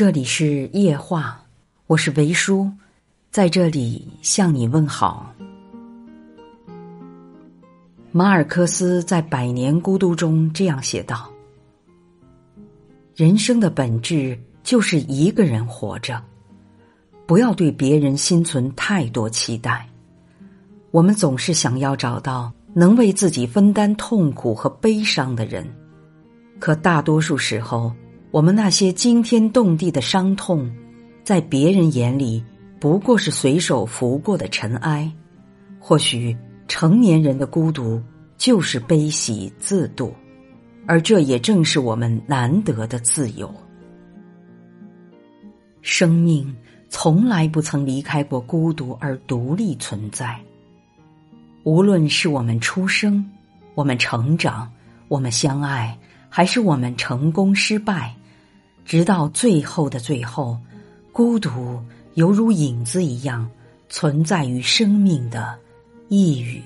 这里是夜话，我是维叔，在这里向你问好。马尔克斯在《百年孤独》中这样写道：“人生的本质就是一个人活着，不要对别人心存太多期待。我们总是想要找到能为自己分担痛苦和悲伤的人，可大多数时候，我们那些惊天动地的伤痛，在别人眼里不过是随手拂过的尘埃。或许。”成年人的孤独就是悲喜自度，而这也正是我们难得的自由。生命从来不曾离开过孤独而独立存在。无论是我们出生、我们成长、我们相爱，还是我们成功失败，直到最后的最后，孤独犹如影子一样存在于生命的。一隅。